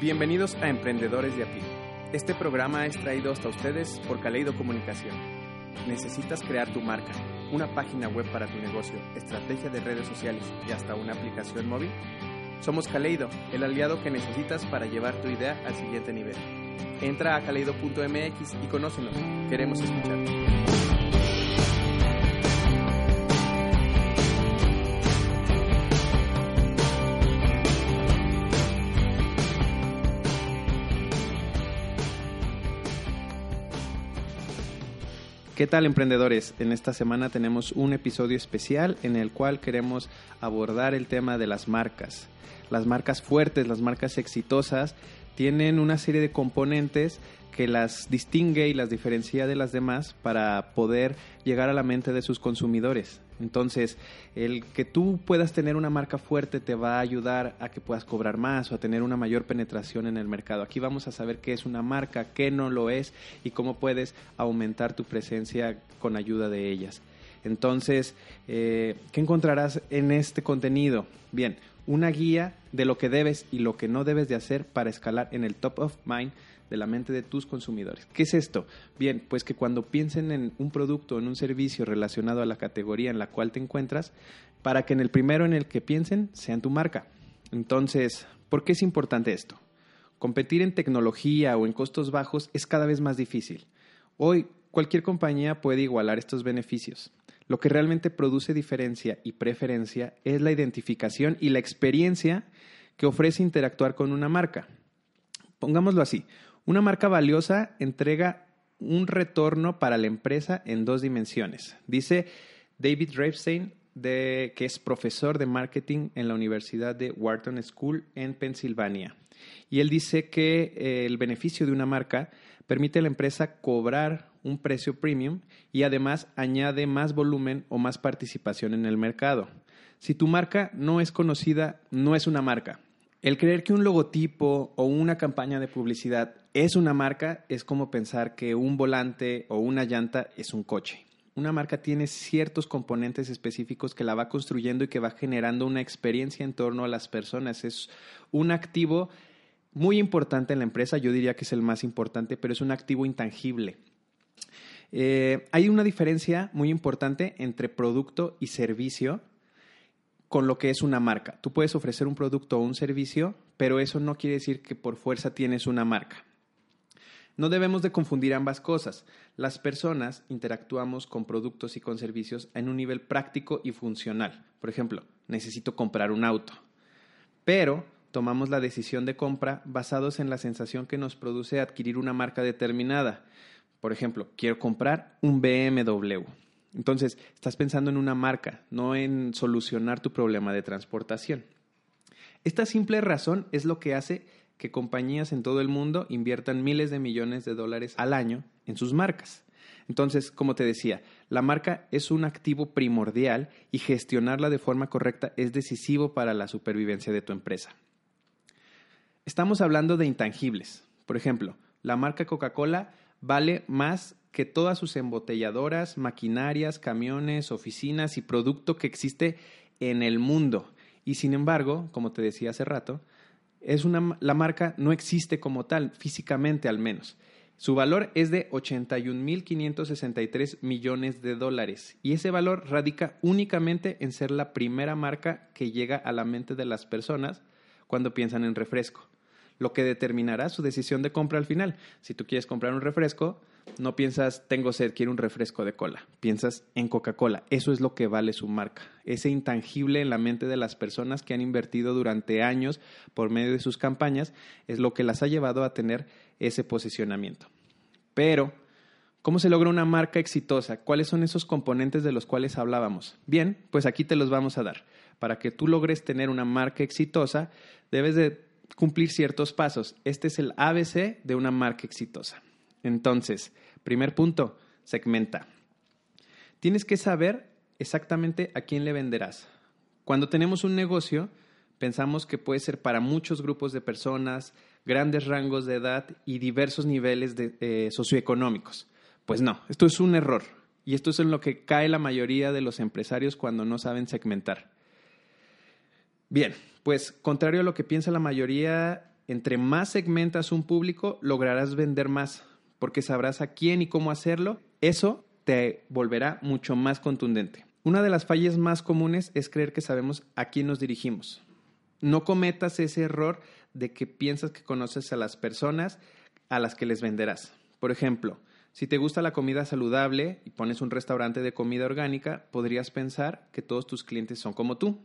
Bienvenidos a Emprendedores de a. Este programa es traído hasta ustedes por Caleido Comunicación. ¿Necesitas crear tu marca, una página web para tu negocio, estrategia de redes sociales y hasta una aplicación móvil? Somos Caleido, el aliado que necesitas para llevar tu idea al siguiente nivel. Entra a caleido.mx y conócenos. Queremos escucharte. ¿Qué tal emprendedores? En esta semana tenemos un episodio especial en el cual queremos abordar el tema de las marcas. Las marcas fuertes, las marcas exitosas, tienen una serie de componentes que las distingue y las diferencia de las demás para poder llegar a la mente de sus consumidores. Entonces, el que tú puedas tener una marca fuerte te va a ayudar a que puedas cobrar más o a tener una mayor penetración en el mercado. Aquí vamos a saber qué es una marca, qué no lo es y cómo puedes aumentar tu presencia con ayuda de ellas. Entonces, eh, ¿qué encontrarás en este contenido? Bien, una guía de lo que debes y lo que no debes de hacer para escalar en el top of mind de la mente de tus consumidores. ¿Qué es esto? Bien, pues que cuando piensen en un producto, en un servicio relacionado a la categoría en la cual te encuentras, para que en el primero en el que piensen sean tu marca. Entonces, ¿por qué es importante esto? Competir en tecnología o en costos bajos es cada vez más difícil. Hoy cualquier compañía puede igualar estos beneficios. Lo que realmente produce diferencia y preferencia es la identificación y la experiencia que ofrece interactuar con una marca. Pongámoslo así, una marca valiosa entrega un retorno para la empresa en dos dimensiones. Dice David Reifstein, de, que es profesor de marketing en la Universidad de Wharton School en Pensilvania. Y él dice que eh, el beneficio de una marca permite a la empresa cobrar un precio premium y además añade más volumen o más participación en el mercado. Si tu marca no es conocida, no es una marca. El creer que un logotipo o una campaña de publicidad es una marca es como pensar que un volante o una llanta es un coche. Una marca tiene ciertos componentes específicos que la va construyendo y que va generando una experiencia en torno a las personas. Es un activo muy importante en la empresa, yo diría que es el más importante, pero es un activo intangible. Eh, hay una diferencia muy importante entre producto y servicio con lo que es una marca. Tú puedes ofrecer un producto o un servicio, pero eso no quiere decir que por fuerza tienes una marca. No debemos de confundir ambas cosas. Las personas interactuamos con productos y con servicios en un nivel práctico y funcional. Por ejemplo, necesito comprar un auto. Pero tomamos la decisión de compra basados en la sensación que nos produce adquirir una marca determinada. Por ejemplo, quiero comprar un BMW. Entonces, estás pensando en una marca, no en solucionar tu problema de transportación. Esta simple razón es lo que hace que compañías en todo el mundo inviertan miles de millones de dólares al año en sus marcas. Entonces, como te decía, la marca es un activo primordial y gestionarla de forma correcta es decisivo para la supervivencia de tu empresa. Estamos hablando de intangibles. Por ejemplo, la marca Coca-Cola vale más que todas sus embotelladoras, maquinarias, camiones, oficinas y producto que existe en el mundo. Y sin embargo, como te decía hace rato, es una, la marca no existe como tal, físicamente al menos. Su valor es de 81.563 millones de dólares y ese valor radica únicamente en ser la primera marca que llega a la mente de las personas cuando piensan en refresco lo que determinará su decisión de compra al final. Si tú quieres comprar un refresco, no piensas, tengo sed, quiero un refresco de cola. Piensas en Coca-Cola. Eso es lo que vale su marca. Ese intangible en la mente de las personas que han invertido durante años por medio de sus campañas es lo que las ha llevado a tener ese posicionamiento. Pero, ¿cómo se logra una marca exitosa? ¿Cuáles son esos componentes de los cuales hablábamos? Bien, pues aquí te los vamos a dar. Para que tú logres tener una marca exitosa, debes de cumplir ciertos pasos. Este es el ABC de una marca exitosa. Entonces, primer punto, segmenta. Tienes que saber exactamente a quién le venderás. Cuando tenemos un negocio, pensamos que puede ser para muchos grupos de personas, grandes rangos de edad y diversos niveles eh, socioeconómicos. Pues no, esto es un error. Y esto es en lo que cae la mayoría de los empresarios cuando no saben segmentar. Bien, pues contrario a lo que piensa la mayoría, entre más segmentas un público, lograrás vender más, porque sabrás a quién y cómo hacerlo. Eso te volverá mucho más contundente. Una de las fallas más comunes es creer que sabemos a quién nos dirigimos. No cometas ese error de que piensas que conoces a las personas a las que les venderás. Por ejemplo, si te gusta la comida saludable y pones un restaurante de comida orgánica, podrías pensar que todos tus clientes son como tú.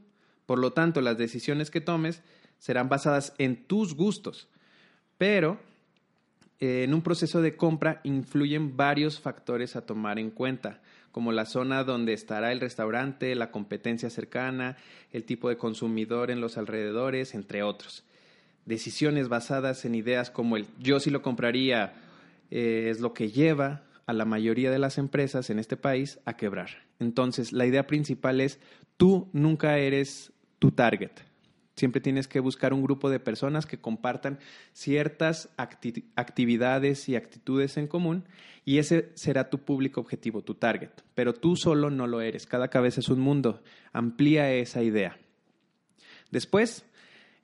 Por lo tanto, las decisiones que tomes serán basadas en tus gustos. Pero eh, en un proceso de compra influyen varios factores a tomar en cuenta, como la zona donde estará el restaurante, la competencia cercana, el tipo de consumidor en los alrededores, entre otros. Decisiones basadas en ideas como el yo sí lo compraría eh, es lo que lleva a la mayoría de las empresas en este país a quebrar. Entonces, la idea principal es, tú nunca eres tu target. Siempre tienes que buscar un grupo de personas que compartan ciertas actividades y actitudes en común y ese será tu público objetivo, tu target. Pero tú solo no lo eres. Cada cabeza es un mundo. Amplía esa idea. Después,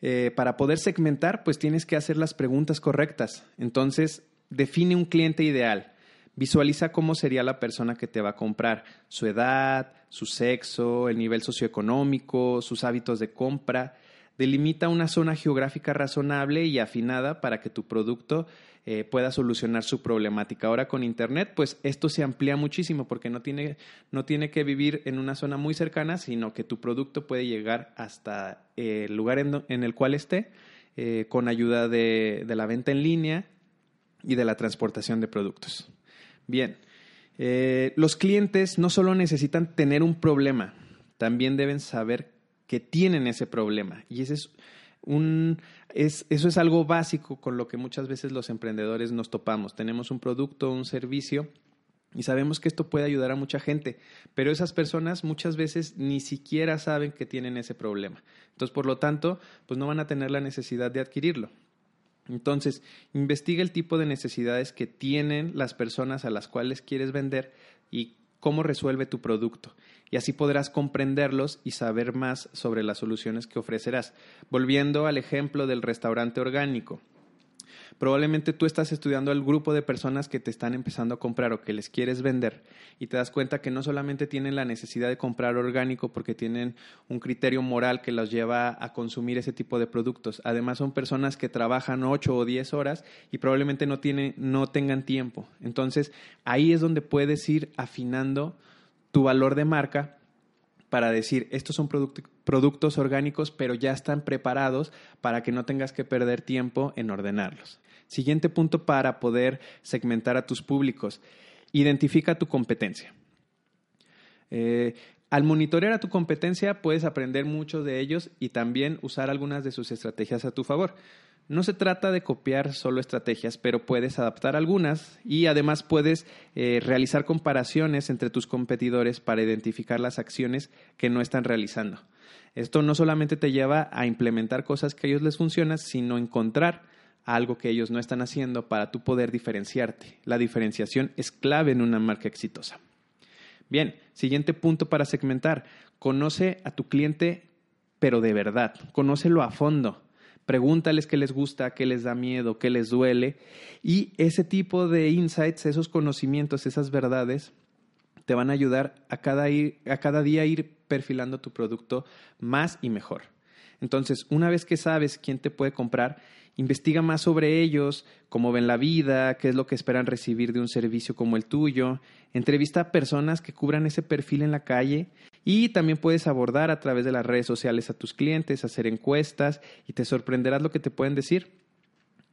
eh, para poder segmentar, pues tienes que hacer las preguntas correctas. Entonces, define un cliente ideal. Visualiza cómo sería la persona que te va a comprar, su edad, su sexo, el nivel socioeconómico, sus hábitos de compra. Delimita una zona geográfica razonable y afinada para que tu producto eh, pueda solucionar su problemática. Ahora con Internet, pues esto se amplía muchísimo porque no tiene, no tiene que vivir en una zona muy cercana, sino que tu producto puede llegar hasta el lugar en, el cual esté eh, con ayuda de la venta en línea y de la transportación de productos. Bien, eh, los clientes no solo necesitan tener un problema, también deben saber que tienen ese problema. Y ese es un, es, eso es algo básico con lo que muchas veces los emprendedores nos topamos. Tenemos un producto, un servicio y sabemos que esto puede ayudar a mucha gente, pero esas personas muchas veces ni siquiera saben que tienen ese problema. Entonces, por lo tanto, pues no van a tener la necesidad de adquirirlo. Entonces, investiga el tipo de necesidades que tienen las personas a las cuales quieres vender y cómo resuelve tu producto. Y así podrás comprenderlos y saber más sobre las soluciones que ofrecerás. Volviendo al ejemplo del restaurante orgánico. Probablemente tú estás estudiando al grupo de personas que te están empezando a comprar o que les quieres vender y te das cuenta que no solamente tienen la necesidad de comprar orgánico porque tienen un criterio moral que los lleva a consumir ese tipo de productos. Además son personas que trabajan 8 o 10 horas y probablemente no, no tengan tiempo. Entonces ahí es donde puedes ir afinando tu valor de marca para decir, estos son productos orgánicos, pero ya están preparados para que no tengas que perder tiempo en ordenarlos. Siguiente punto para poder segmentar a tus públicos. Identifica tu competencia. Eh, al monitorear a tu competencia puedes aprender mucho de ellos y también usar algunas de sus estrategias a tu favor. No se trata de copiar solo estrategias, pero puedes adaptar algunas y además puedes eh, realizar comparaciones entre tus competidores para identificar las acciones que no están realizando. Esto no solamente te lleva a implementar cosas que a ellos les funcionan, sino encontrar algo que ellos no están haciendo para tú poder diferenciarte. La diferenciación es clave en una marca exitosa. Bien, siguiente punto para segmentar. Conoce a tu cliente, pero de verdad. Conócelo a fondo. Pregúntales qué les gusta, qué les da miedo, qué les duele. Y ese tipo de insights, esos conocimientos, esas verdades, te van a ayudar a cada, a cada día ir perfilando tu producto más y mejor. Entonces, una vez que sabes quién te puede comprar, investiga más sobre ellos, cómo ven la vida, qué es lo que esperan recibir de un servicio como el tuyo, entrevista a personas que cubran ese perfil en la calle y también puedes abordar a través de las redes sociales a tus clientes, hacer encuestas y te sorprenderás lo que te pueden decir.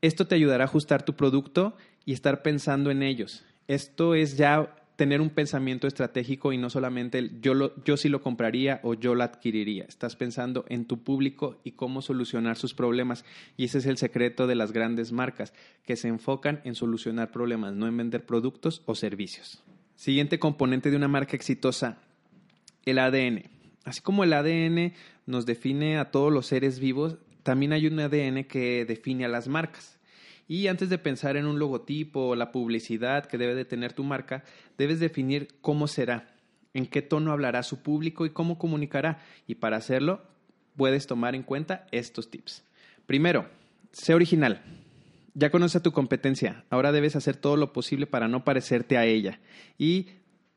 Esto te ayudará a ajustar tu producto y estar pensando en ellos. Esto es ya tener un pensamiento estratégico y no solamente el yo, lo, yo sí lo compraría o yo lo adquiriría. Estás pensando en tu público y cómo solucionar sus problemas. Y ese es el secreto de las grandes marcas, que se enfocan en solucionar problemas, no en vender productos o servicios. Siguiente componente de una marca exitosa, el ADN. Así como el ADN nos define a todos los seres vivos, también hay un ADN que define a las marcas. Y antes de pensar en un logotipo o la publicidad que debe de tener tu marca, debes definir cómo será, en qué tono hablará su público y cómo comunicará. Y para hacerlo, puedes tomar en cuenta estos tips. Primero, sé original. Ya conoces a tu competencia, ahora debes hacer todo lo posible para no parecerte a ella y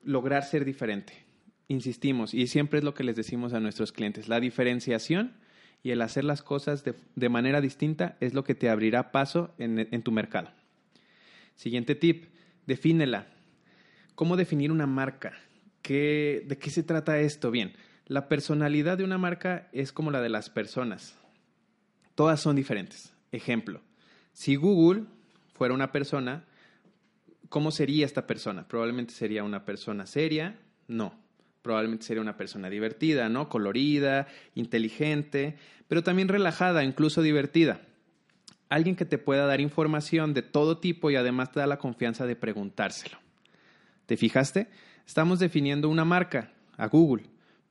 lograr ser diferente. Insistimos, y siempre es lo que les decimos a nuestros clientes, la diferenciación y el hacer las cosas de, manera distinta es lo que te abrirá paso en, tu mercado. Siguiente tip, defínela. ¿Cómo definir una marca? ¿De qué se trata esto? Bien, la personalidad de una marca es como la de las personas. Todas son diferentes. Ejemplo, si Google fuera una persona, ¿cómo sería esta persona? Probablemente sería una persona seria, no probablemente sería una persona divertida, ¿no? Colorida, inteligente, pero también relajada, incluso divertida. Alguien que te pueda dar información de todo tipo y además te da la confianza de preguntárselo. ¿Te fijaste? Estamos definiendo una marca, a Google,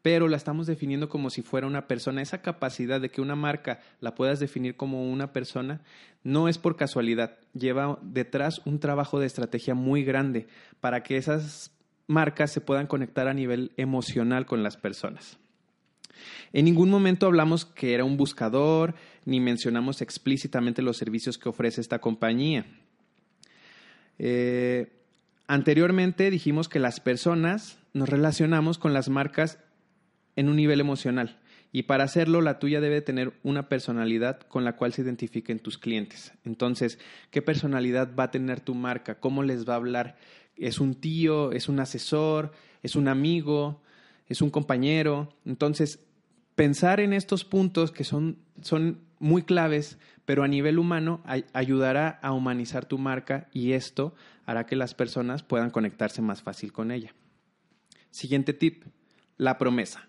pero la estamos definiendo como si fuera una persona. Esa capacidad de que una marca la puedas definir como una persona no es por casualidad. Lleva detrás un trabajo de estrategia muy grande para que esas marcas se puedan conectar a nivel emocional con las personas. En ningún momento hablamos que era un buscador, ni mencionamos explícitamente los servicios que ofrece esta compañía. Eh, anteriormente dijimos que las personas nos relacionamos con las marcas en un nivel emocional. Y para hacerlo, la tuya debe tener una personalidad con la cual se identifiquen tus clientes. Entonces, ¿qué personalidad va a tener tu marca? ¿Cómo les va a hablar? Es un tío, es un asesor, es un amigo, es un compañero. Entonces, pensar en estos puntos que son, son muy claves, pero a nivel humano ayudará a humanizar tu marca y esto hará que las personas puedan conectarse más fácil con ella. Siguiente tip, la promesa.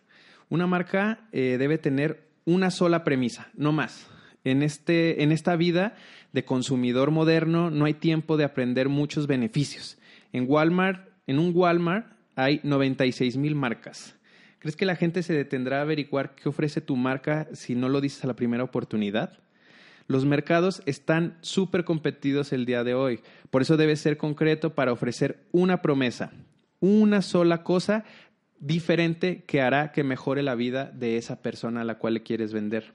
Una marca eh, debe tener una sola premisa, no más. En, este, en esta vida de consumidor moderno no hay tiempo de aprender muchos beneficios. En Walmart, en un Walmart hay 96 mil marcas. ¿Crees que la gente se detendrá a averiguar qué ofrece tu marca si no lo dices a la primera oportunidad? Los mercados están súper competidos el día de hoy. Por eso debes ser concreto para ofrecer una promesa, una sola cosa diferente que hará que mejore la vida de esa persona a la cual le quieres vender.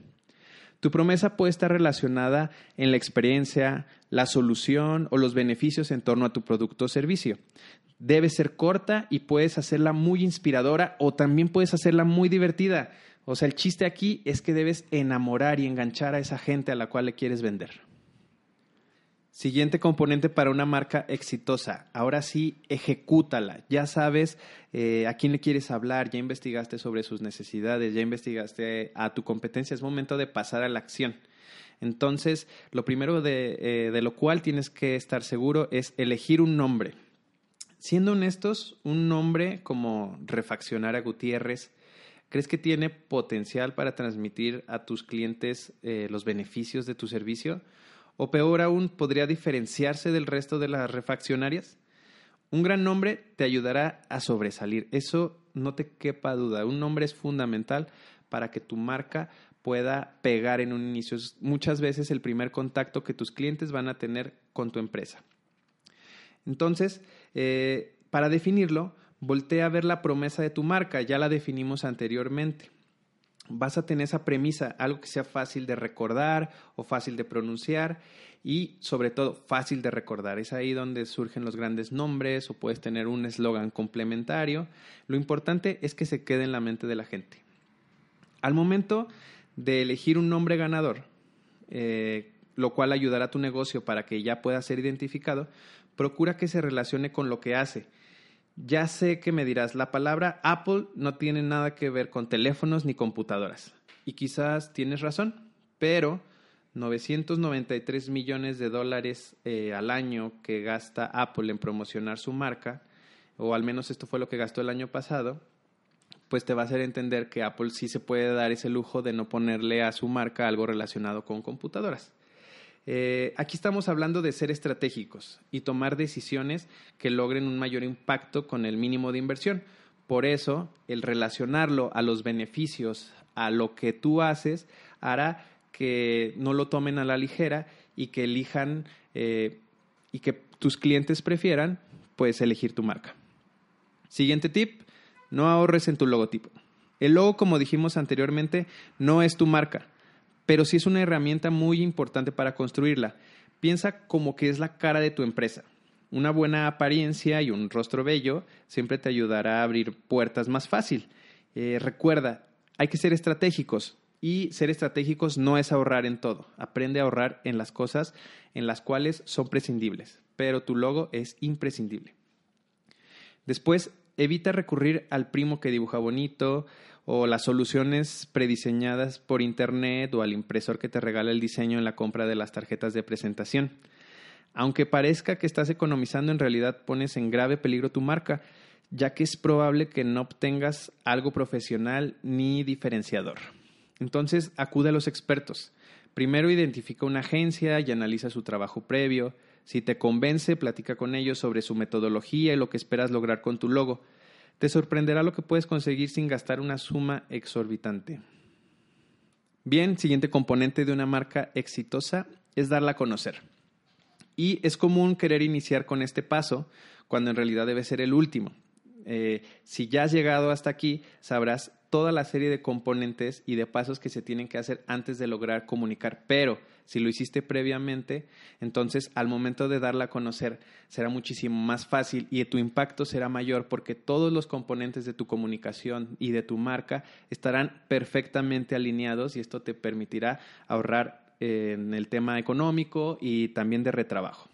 Tu promesa puede estar relacionada en la experiencia, la solución o los beneficios en torno a tu producto o servicio. Debe ser corta y puedes hacerla muy inspiradora o también puedes hacerla muy divertida. O sea, el chiste aquí es que debes enamorar y enganchar a esa gente a la cual le quieres vender. Siguiente componente para una marca exitosa. Ahora sí, ejecútala. Ya sabes eh, a quién le quieres hablar, ya investigaste sobre sus necesidades, ya investigaste a tu competencia. Es momento de pasar a la acción. Entonces, lo primero de, eh, de lo cual tienes que estar seguro es elegir un nombre. Siendo honestos, un nombre como Refaccionar a Gutiérrez, ¿crees que tiene potencial para transmitir a tus clientes eh, los beneficios de tu servicio? O peor aún, podría diferenciarse del resto de las refaccionarias. Un gran nombre te ayudará a sobresalir. Eso no te quepa duda. Un nombre es fundamental para que tu marca pueda pegar en un inicio. Es muchas veces el primer contacto que tus clientes van a tener con tu empresa. Entonces, eh, para definirlo, voltea a ver la promesa de tu marca. Ya la definimos anteriormente vas a tener esa premisa, algo que sea fácil de recordar o fácil de pronunciar y sobre todo fácil de recordar. Es ahí donde surgen los grandes nombres o puedes tener un eslogan complementario. Lo importante es que se quede en la mente de la gente. Al momento de elegir un nombre ganador, eh, lo cual ayudará a tu negocio para que ya pueda ser identificado, procura que se relacione con lo que hace ya sé que me dirás, la palabra Apple no tiene nada que ver con teléfonos ni computadoras. Y quizás tienes razón, pero 993 millones de dólares eh, al año que gasta Apple en promocionar su marca o al menos esto fue lo que gastó el año pasado, pues te va a hacer entender que Apple sí se puede dar ese lujo de no ponerle a su marca algo relacionado con computadoras. Eh, aquí estamos hablando de ser estratégicos y tomar decisiones que logren un mayor impacto con el mínimo de inversión. Por eso, el relacionarlo a los beneficios, a lo que tú haces, hará que no lo tomen a la ligera y que elijan eh, y que tus clientes prefieran, pues, elegir tu marca. Siguiente tip, no ahorres en tu logotipo. El logo, como dijimos anteriormente, no es tu marca pero sí es una herramienta muy importante para construirla. Piensa como que es la cara de tu empresa. Una buena apariencia y un rostro bello siempre te ayudará a abrir puertas más fácil. Eh, recuerda, hay que ser estratégicos y ser estratégicos no es ahorrar en todo. Aprende a ahorrar en las cosas en las cuales son prescindibles, pero tu logo es imprescindible. Después, evita recurrir al primo que dibuja bonito, o las soluciones prediseñadas por internet o al impresor que te regala el diseño en la compra de las tarjetas de presentación. Aunque parezca que estás economizando, en realidad pones en grave peligro tu marca, ya que es probable que no obtengas algo profesional ni diferenciador. Entonces, acude a los expertos. Primero identifica una agencia y analiza su trabajo previo. Si te convence, platica con ellos sobre su metodología y lo que esperas lograr con tu logo. Te sorprenderá lo que puedes conseguir sin gastar una suma exorbitante. Bien, siguiente componente de una marca exitosa es darla a conocer. Y es común querer iniciar con este paso cuando en realidad debe ser el último. Eh, si ya has llegado hasta aquí, sabrás toda la serie de componentes y de pasos que se tienen que hacer antes de lograr comunicar. Pero si lo hiciste previamente, entonces al momento de darla a conocer será muchísimo más fácil y tu impacto será mayor porque todos los componentes de tu comunicación y de tu marca estarán perfectamente alineados y esto te permitirá ahorrar eh, en el tema económico y también de retrabajo.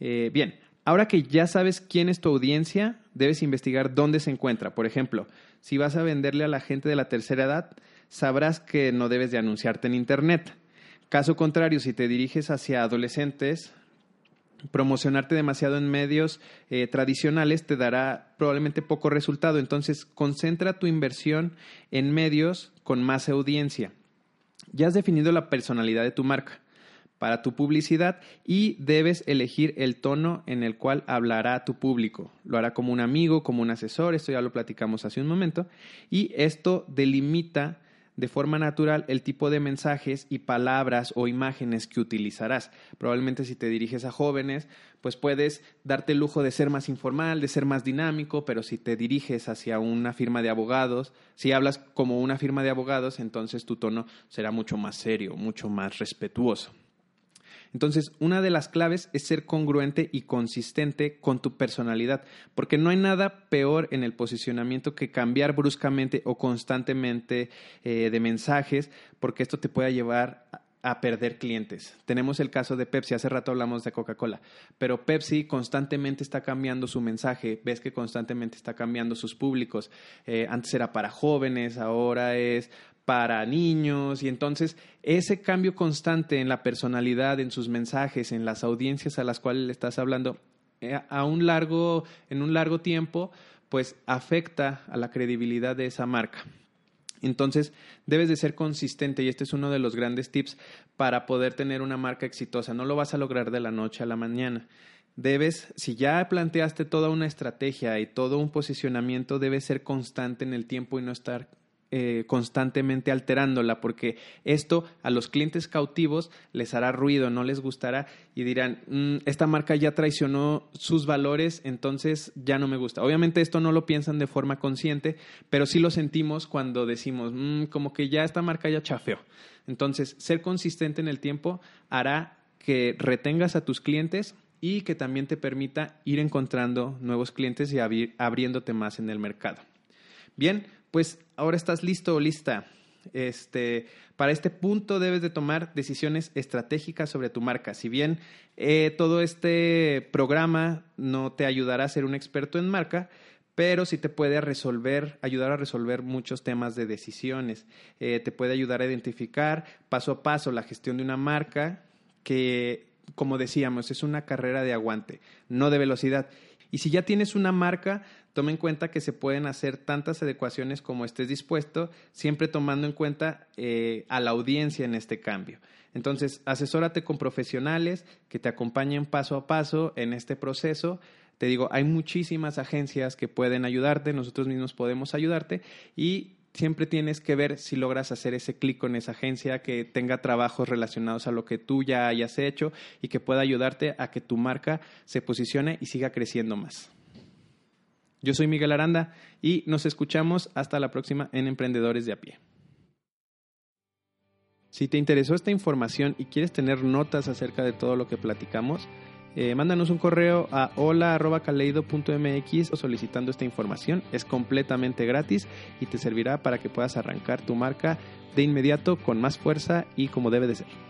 Eh, bien, ahora que ya sabes quién es tu audiencia, debes investigar dónde se encuentra. Por ejemplo, si vas a venderle a la gente de la tercera edad, sabrás que no debes de anunciarte en Internet. Caso contrario, si te diriges hacia adolescentes, promocionarte demasiado en medios eh, tradicionales te dará probablemente poco resultado. Entonces, concentra tu inversión en medios con más audiencia. Ya has definido la personalidad de tu marca para tu publicidad y debes elegir el tono en el cual hablará tu público. Lo hará como un amigo, como un asesor, esto ya lo platicamos hace un momento, y esto delimita de forma natural el tipo de mensajes y palabras o imágenes que utilizarás. Probablemente si te diriges a jóvenes, pues puedes darte el lujo de ser más informal, de ser más dinámico, pero si te diriges hacia una firma de abogados, si hablas como una firma de abogados, entonces tu tono será mucho más serio, mucho más respetuoso. Entonces, una de las claves es ser congruente y consistente con tu personalidad, porque no hay nada peor en el posicionamiento que cambiar bruscamente o constantemente eh, de mensajes, porque esto te puede llevar a perder clientes. Tenemos el caso de Pepsi, hace rato hablamos de Coca-Cola, pero Pepsi constantemente está cambiando su mensaje, ves que constantemente está cambiando sus públicos. Eh, antes era para jóvenes, ahora es para niños y entonces ese cambio constante en la personalidad, en sus mensajes, en las audiencias a las cuales le estás hablando eh, a un largo en un largo tiempo, pues afecta a la credibilidad de esa marca. Entonces, debes de ser consistente y este es uno de los grandes tips para poder tener una marca exitosa. No lo vas a lograr de la noche a la mañana. Debes, si ya planteaste toda una estrategia y todo un posicionamiento, debes ser constante en el tiempo y no estar eh, constantemente alterándola, porque esto a los clientes cautivos les hará ruido, no les gustará y dirán, mm, esta marca ya traicionó sus valores, entonces ya no me gusta. Obviamente esto no lo piensan de forma consciente, pero sí lo sentimos cuando decimos, mm, como que ya esta marca ya chafeó. Entonces, ser consistente en el tiempo hará que retengas a tus clientes y que también te permita ir encontrando nuevos clientes y abriéndote más en el mercado. Bien, pues ahora estás listo o lista. Este, para este punto debes de tomar decisiones estratégicas sobre tu marca. Si bien eh, todo este programa no te ayudará a ser un experto en marca, pero sí te puede resolver, ayudar a resolver muchos temas de decisiones. Eh, te puede ayudar a identificar paso a paso la gestión de una marca que, como decíamos, es una carrera de aguante, no de velocidad. Y si ya tienes una marca, toma en cuenta que se pueden hacer tantas adecuaciones como estés dispuesto, siempre tomando en cuenta eh, a la audiencia en este cambio. Entonces, asesórate con profesionales que te acompañen paso a paso en este proceso. Te digo, hay muchísimas agencias que pueden ayudarte, nosotros mismos podemos ayudarte y siempre tienes que ver si logras hacer ese clic con esa agencia que tenga trabajos relacionados a lo que tú ya hayas hecho y que pueda ayudarte a que tu marca se posicione y siga creciendo más. Yo soy Miguel Aranda y nos escuchamos hasta la próxima en Emprendedores de a pie. Si te interesó esta información y quieres tener notas acerca de todo lo que platicamos, eh, mándanos un correo a hola.caleido.mx solicitando esta información. Es completamente gratis y te servirá para que puedas arrancar tu marca de inmediato con más fuerza y como debe de ser.